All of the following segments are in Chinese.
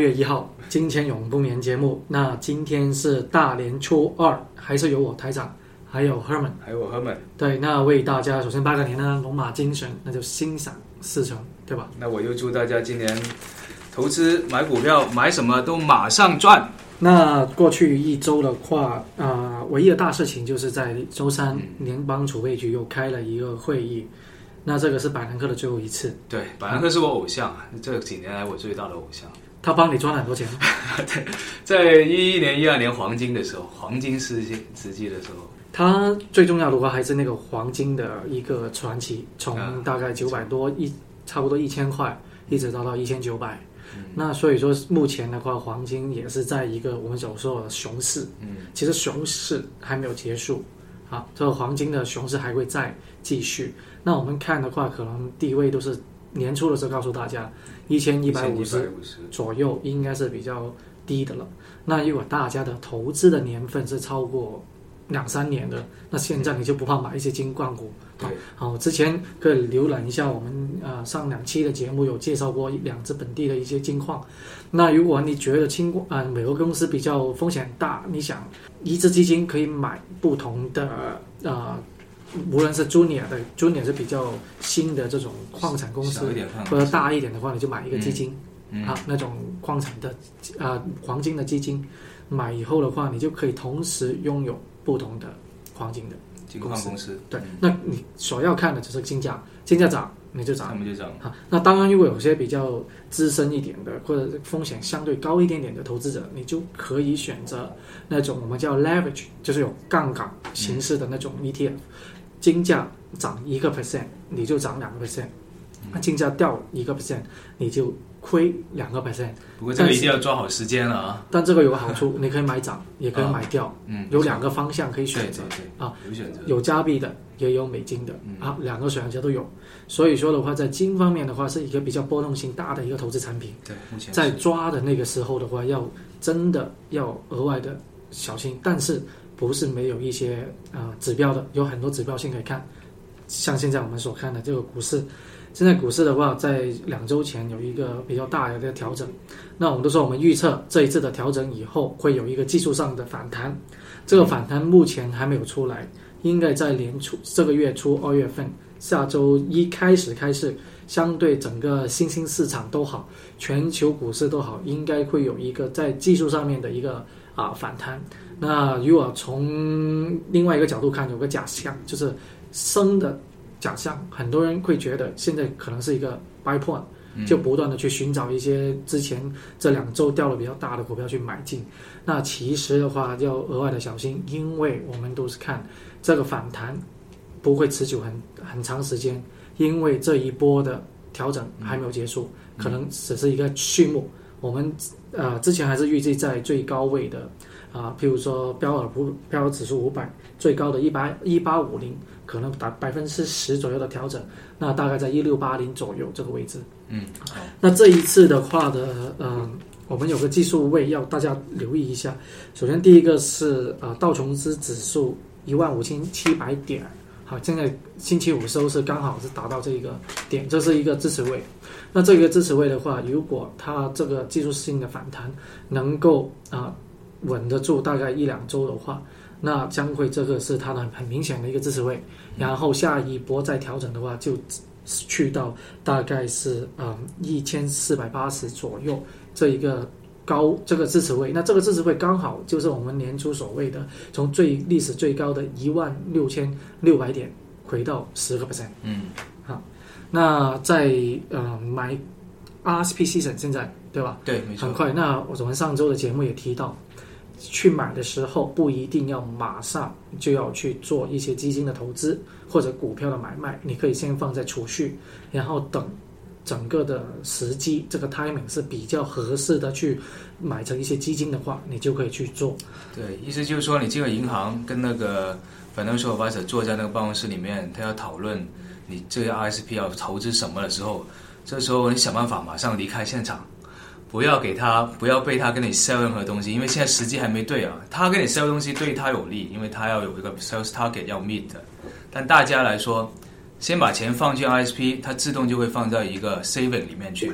月一号，金钱永不眠节目。那今天是大年初二，还是由我台长，还有 Herman，还有我 Herman。对，那为大家首先拜个年呢，龙马精神，那就心想事成，对吧？那我就祝大家今年投资买股票买什么都马上赚。那过去一周的话，啊、唯一的大事情就是在周三，嗯联邦储备局又开了一个会议。那这个是百兰克的最后一次，对，百兰克是我偶像，啊，这几年来我最大的偶像。他帮你赚了很多钱。在一一年、一二年黄金的时候，黄金时期时期的时候，它最重要的话还是那个黄金的一个传奇，从啊大概九百多一，差不多一千块，一直到到一千九百。嗯那所以说，目前的话，黄金也是在一个我们所说的熊市。嗯，其实熊市还没有结束，啊，这个黄金的熊市还会再继续。那我们看的话，可能地位都是年初的时候告诉大家，一千一百五十，左右应该是比较低的了。那如果大家的投资的年份是超过两三年的，那现在你就不怕买一些金矿股。对，好，之前可以浏览一下我们呃上两期的节目有介绍过两只本地的一些金矿。那如果你觉得金矿啊、美国公司比较风险大，你想一只基金可以买不同的呃，无论是 junior 的 junior 是比较新的这种矿产公司或者大一点的话，你就买一个基金。嗯啊，那种矿产的啊黄金的基金，买以后的话，你就可以同时拥有不同的黄金的。金矿公司，对嗯，那你所要看的只是金价，金价涨你就涨。他们就这样，啊，那当然，如果有些比较资深一点的，或者风险相对高一点点的投资者，你就可以选择那种我们叫 leverage，就是有杠杆形式的那种 ETF，、金价涨一个 percent，你就涨两个 percent，那金价掉一个 percent，你就亏两个 percent。不过这个一定要抓好时间了啊，但这个有个好处，你可以买涨，也可以买掉，嗯，有两个方向可以对选择啊，有选择，有加币的，也有美金的，嗯。啊，两个选项都有。所以说的话，在金方面的话，是一个比较波动性大的一个投资产品。对，目前在抓的那个时候的话，要真的要额外的小心，但是不是没有一些啊、指标的，有很多指标性可以看。像现在我们所看的这个股市，现在股市的话，在两周前有一个比较大的一个调整。那我们都说，我们预测这一次的调整以后会有一个技术上的反弹，这个反弹目前还没有出来，应该在年初这个月初二月份，下周一开始开始，相对整个新兴市场都好，全球股市都好，应该会有一个在技术上面的一个啊反弹。那如果从另外一个角度看，有个假象就是升的假象，很多人会觉得现在可能是一个 buy point，嗯就不断的去寻找一些之前这两周掉的比较大的股票去买进。那其实的话要额外的小心，因为我们都是看这个反弹不会持久很很长时间，因为这一波的调整还没有结束，可能只是一个序幕。我们呃之前还是预计在最高位的啊、譬如说标尔普标尔指数五百最高的一八一八五零，可能达百分之十左右的调整，那大概在一六八零左右这个位置。嗯，好，那这一次的话的，嗯、我们有个技术位要大家留意一下。首先，第一个是呃道琼斯指数一万五千七百点，好，现在星期五收是刚好是达到这一个点，这是一个支持位。那这个支持位的话，如果它这个技术性的反弹能够啊、稳得住大概一两周的话，那将会这个是它的很明显的一个支持位。然后下一波再调整的话，就去到大概是嗯一千四百八十左右这一个高这个支持位，那这个支持位刚好就是我们年初所谓的从最历史最高的一万六千六百点回到十个 percent。嗯，好那在呃买 RSP season 现在对吧？对，没错很，快。那我们上周的节目也提到，去买的时候不一定要马上就要去做一些基金的投资或者股票的买卖，你可以先放在储蓄，然后等整个的时机，这个 timing 是比较合适的去买成一些基金的话，你就可以去做。对，意思就是说，你进了银行，跟那个 financial advisor 坐在那个办公室里面，他要讨论你这个 ISP 要投资什么的时候，这时候你想办法马上离开现场，不要给他，不要被他跟你 sell 任何东西，因为现在时机还没对啊。他跟你 sell 东西对他有利，因为他要有一个 sales target 要 meet。但大家来说，先把钱放进 RSP，它自动就会放在一个 saving 里面去，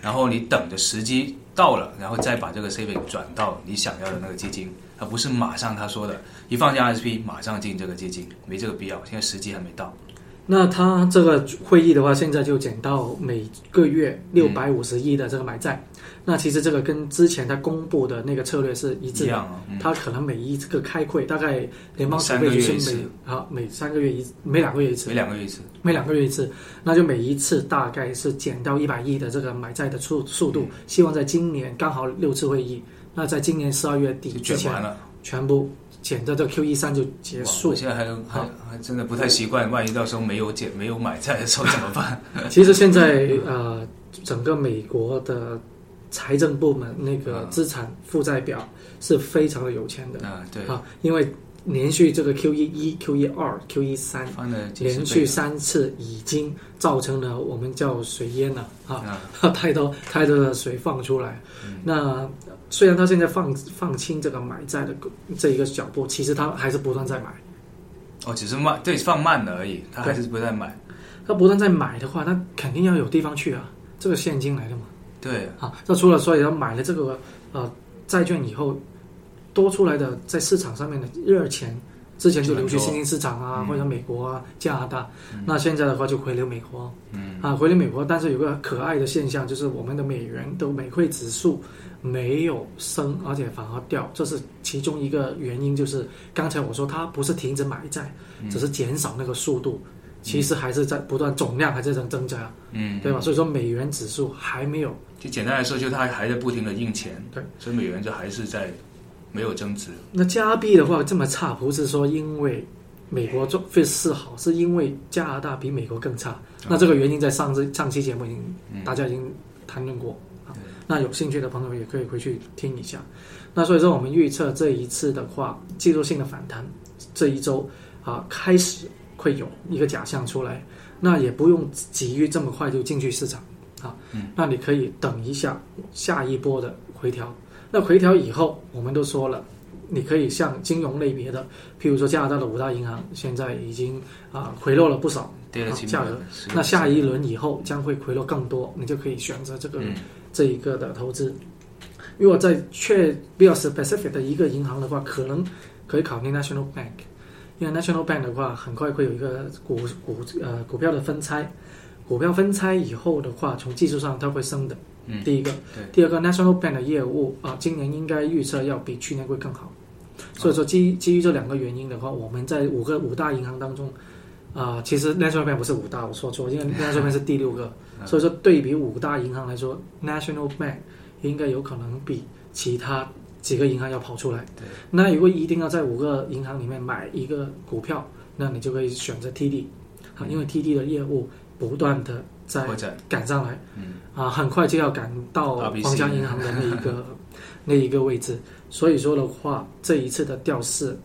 然后你等着时机到了，然后再把这个 saving 转到你想要的那个基金，而不是马上他说的一放进 RSP 马上进这个基金，没这个必要，现在时机还没到。那他这个会议的话，现在就减到每个月六百五十亿的这个买债。那其实这个跟之前他公布的那个策略是一致的。他可能每一个开会，大概联邦储备局是每啊每三个月一每两个月一次每，两个月一次。每两个月一次，那就每一次大概是减到一百亿的这个买债的速速度。希望在今年刚好六次会议，那在今年十二月底就之前全部减到这 Q 一三就结束我。现在还还还真的不太习惯，万一到时候没有减没有买菜的时候怎么办？其实现在呃，整个美国的财政部门那个嗯资产负债表是非常的有钱的啊，对，啊，因为连续这个 Q 一一、Q 一二、Q 一三连续三次，已经造成了我们叫水淹了啊，啊，太多太多的水放出来。嗯那虽然他现在放放轻这个买债的这一个脚步，其实他还是不断在买。哦，只是慢，对，放慢了而已，他还是不断买。他不断在买的话，那肯定要有地方去啊，这个现金来的嘛。对，啊，那除了所以他买了这个呃债券以后，多出来的在市场上面的热钱，之前就流去新兴市场啊，嗯或者美国啊、加拿大，嗯那现在的话就回流美国嗯，啊，回流美国。但是有个可爱的现象，就是我们的美元的美汇指数没有升，而且反而掉，这是其中一个原因。就是刚才我说它不是停止买债，嗯只是减少那个速度。其实还是在不断，总量还在增增加，嗯，对吧？所以说美元指数还没有就简单来说，就它还在不停的印钱，对，所以美元就还是在没有增值。那加币的话这么差，不是说因为美国做费事好，是因为加拿大比美国更差。那这个原因在上次上期节目已经、嗯大家已经谈论过啊。那有兴趣的朋友也可以回去听一下。那所以说我们预测这一次的话，技术性的反弹，这一周啊开始会有一个假象出来，那也不用急于这么快就进去市场啊。嗯那你可以等一下下一波的回调。那回调以后，我们都说了，你可以像金融类别的，譬如说加拿大的五大银行，现在已经啊、回落了不少。跌了几价格那下一轮以后将会回落更多，你就可以选择这个、嗯这一个的投资。如果在确比较 specific 的一个银行的话，可能可以考虑 National Bank，因为 National Bank 的话，很快会有一个股股呃股票的分拆，股票分拆以后的话，从技术上它会升的。嗯第一个。对，第二个 National Bank 的业务啊、今年应该预测要比去年会更好。所以说基基于这两个原因的话，我们在五个五大银行当中，啊、其实 National Bank 不是五大，我说错，因为 National Bank 是第六个，嗯。所以说对比五大银行来说，National Bank 应该有可能比其他几个银行要跑出来。对，那如果一定要在五个银行里面买一个股票，那你就可以选择 TD，啊，因为 TD 的业务不断的在赶上来，嗯。啊，很快就要赶到皇家银行的那一个 那一个位置。所以说的话，这一次的调市，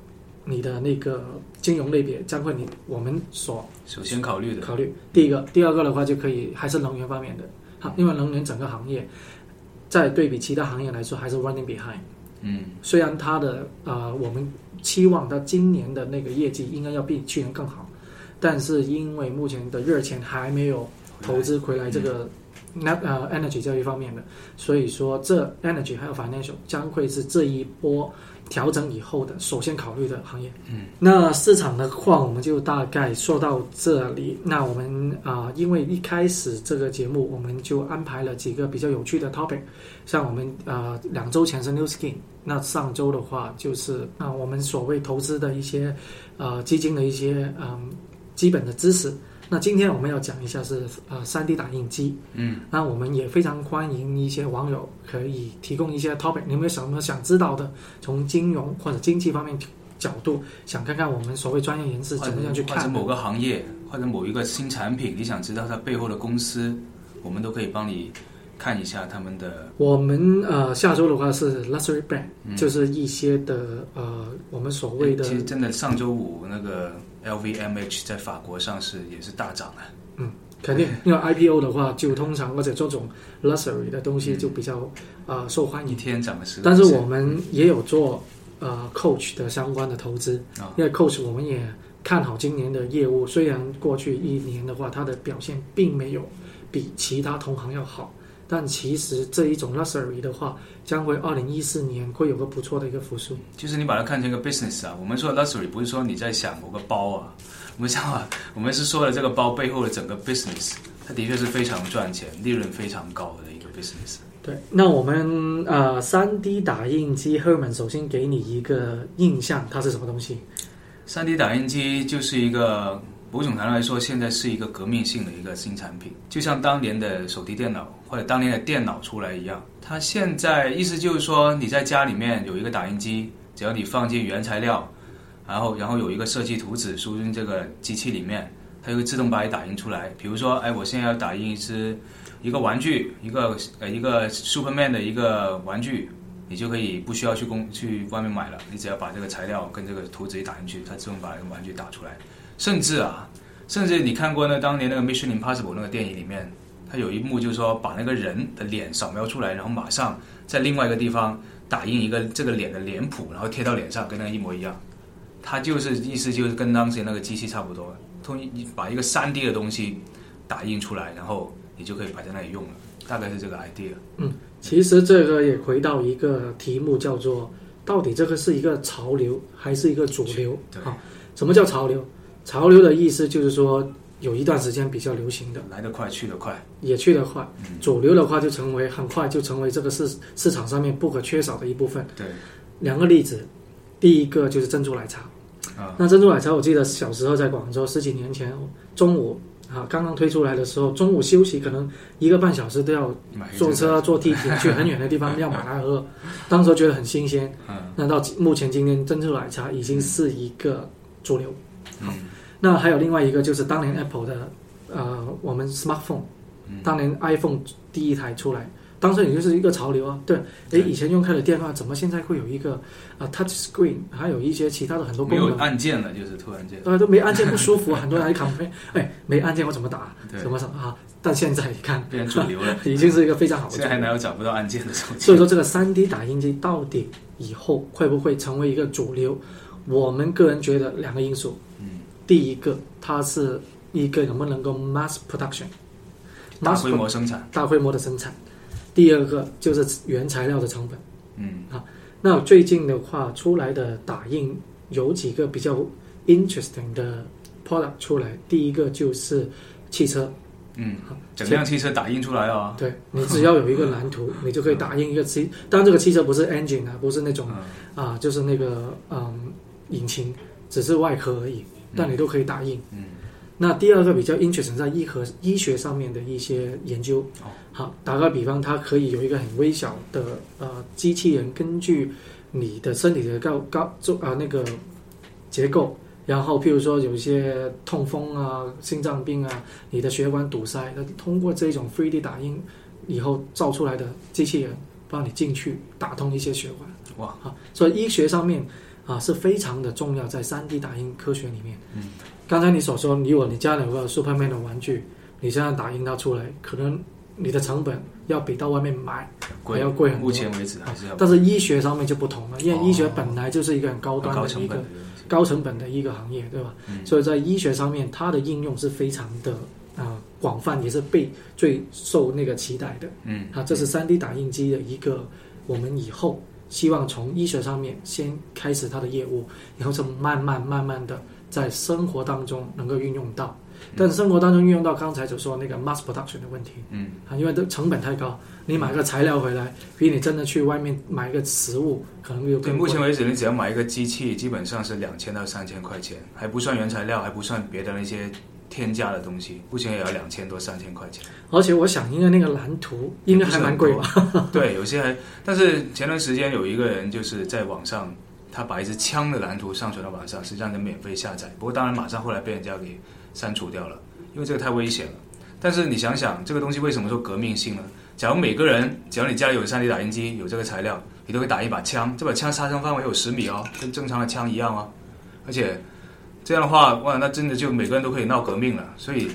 你的那个金融类别将会你我们所首先考虑的，考虑。第一个，第二个的话就可以还是能源方面的，好，因为能源整个行业在对比其他行业来说还是 running behind。嗯。虽然它的呃，我们期望它今年的那个业绩应该要比去年更好，但是因为目前的热钱还没有投资回来这个那呃 energy 这一方面的，所以说这 energy 还有 financial 将会是这一波调整以后的首先考虑的行业。嗯，那市场的话，我们就大概说到这里。那我们啊、因为一开始这个节目我们就安排了几个比较有趣的 topic，像我们啊、两周前是 New Skin，那上周的话就是啊、我们所谓投资的一些呃基金的一些嗯基本的知识。那今天我们要讲一下是呃三 D 打印机，嗯那我们也非常欢迎一些网友可以提供一些 topic，你们有什么想知道的？从金融或者经济方面角度，想看看我们所谓专业人士怎么样去看。或者某个行业或者某一个新产品，你想知道它背后的公司，我们都可以帮你看一下他们的我们呃下周的话是 luxury brand，、嗯就是一些的呃我们所谓的其实真的上周五那个 LVMH 在法国上市也是大涨啊。肯定，因为 IPO 的话就通常或者这种 luxury 的东西就比较呃受欢迎一迎。天涨了十，但是我们也有做呃 coach 的相关的投资，啊因为 coach 我们也看好今年的业务，虽然过去一年的话它的表现并没有比其他同行要好，但其实这一种 luxury 的话，将会二零一四年会有个不错的一个复苏。就是你把它看成一个 business 啊，我们说的 luxury 不是说你在想某个包啊，我们想啊，我们是说了这个包背后的整个 business，它的确是非常赚钱、利润非常高的一个 business。对，那我们呃，三 D 打印机 Herman 首先给你一个印象，它是什么东西？三 D 打印机就是一个某种程度来说，现在是一个革命性的一个新产品，就像当年的手提电脑或者当年的电脑出来一样。它现在意思就是说，你在家里面有一个打印机，只要你放进原材料，然后然后有一个设计图纸输进这个机器里面，它就会自动把你打印出来。比如说，哎，我现在要打印一只一个玩具，一个呃一个 Superman 的一个玩具。你就可以不需要去公去外面买了，你只要把这个材料跟这个图纸一打进去，它自动把这个玩具打出来。甚至啊，甚至你看过那当年那个《Mission Impossible》那个电影里面，它有一幕就是说把那个人的脸扫描出来，然后马上在另外一个地方打印一个这个脸的脸谱，然后贴到脸上，跟那个一模一样。它就是意思就是跟当时那个机器差不多，通你把一个三 D 的东西打印出来，然后你就可以摆在那里用了，大概是这个 idea。嗯。其实这个也回到一个题目，叫做到底这个是一个潮流还是一个主流？啊，什么叫潮流？潮流的意思就是说有一段时间比较流行的，来得快去得快，也去得快。主流的话就成为很快就成为这个市市场上面不可缺少的一部分。对，两个例子，第一个就是珍珠奶茶。啊，那珍珠奶茶，我记得小时候在广州十几年前中午。啊，刚刚推出来的时候，中午休息可能一个半小时都要坐车、坐地铁去很远的地方要买来喝，当时觉得很新鲜。那到目前今天，珍珠奶茶已经是一个主流。好，那还有另外一个就是当年 Apple 的呃，我们 Smartphone，当年 iPhone 第一台出来。当时也就是一个潮流啊，对，哎，以前用开的电话，怎么现在会有一个啊 touch screen，还有一些其他的很多功能？没有按键了，就是突然间。对，都没按键不舒服，很多人还 complain，哎，没按键我怎么打？怎么什么啊？但现在你看，变成主流了，已经是一个非常好的。现在还哪有找不到按键的手机？所以说，这个三 D 打印机到底以后会不会成为一个主流？我们个人觉得两个因素。嗯。第一个，它是一个能不能够 mass production，大规模生产，大规模的生产。第二个就是原材料的成本，嗯。啊，那最近的话出来的打印有几个比较 interesting 的 product 出来，第一个就是汽车，嗯，整辆汽车打印出来哦，对你只要有一个蓝图，你就可以打印一个汽，当然这个汽车不是 engine 啊，不是那种啊，就是那个嗯引擎，只是外壳而已，但你都可以打印，嗯。那第二个比较 interesting 在医和医学上面的一些研究，好，打个比方，它可以有一个很微小的呃机器人，根据你的身体的高高就啊那个结构，然后譬如说有一些痛风啊、心脏病啊，你的血管堵塞，那通过这种 3D 打印以后造出来的机器人，帮你进去打通一些血管，哇，好，所以医学上面啊是非常的重要，在三 D 打印科学里面，嗯。刚才你所说，如果你家里有个 Superman 的玩具，你现在打印它出来，可能你的成本要比到外面买还要贵很多。目前为止还是要。但是医学上面就不同了，因为医学本来就是一个很高端的一个高成本的一个行业，对吧？嗯所以在医学上面，它的应用是非常的啊广泛，也是被最受那个期待的。嗯，啊，这是 3D 打印机的一个，我们以后希望从医学上面先开始他的业务，然后是慢慢慢慢的。在生活当中能够运用到，但生活当中运用到刚才就说那个 mass production 的问题，嗯，啊，因为这成本太高，你买个材料回来，比你真的去外面买一个食物可能又对，目前为止，你只要买一个机器，基本上是两千到三千块钱，还不算原材料，还不算别的那些添加的东西，目前也要两千多三千块钱。而且我想，应该那个蓝图应该还蛮贵吧？对，有些还，但是前段时间有一个人就是在网上。他把一支枪的蓝图上传到网上，是让人免费下载。不过当然马上后来被人家给删除掉了，因为这个太危险了。但是你想想，这个东西为什么说革命性呢？假如每个人，只要你家里有 3D 打印机，有这个材料，你都会打一把枪。这把枪杀伤范围有十米哦，跟正常的枪一样哦。而且这样的话，哇，那真的就每个人都可以闹革命了。所以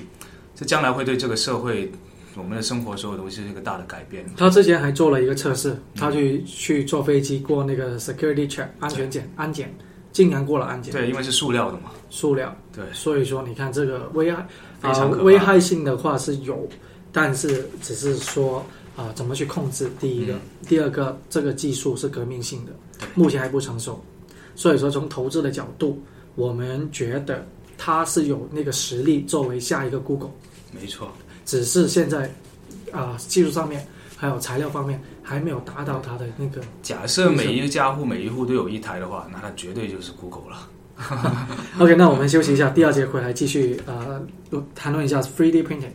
这将来会对这个社会。我们的生活所有东西是一个大的改变。他之前还做了一个测试，他去去坐飞机过那个 security check 安全检安检，竟然过了安检。对，因为是塑料的嘛。塑料。对。所以说，你看这个危害啊，危害性的话是有，但是只是说啊、怎么去控制？第一个，嗯第二个，这个技术是革命性的，目前还不成熟，所以说从投资的角度，我们觉得它是有那个实力作为下一个 Google，没错，只是现在啊、技术上面还有材料方面还没有达到它的那个。假设每一个家户每一户都有一台的话，那它绝对就是 Google 了。OK，那我们休息一下，第二节回来继续呃谈论一下 3D printing。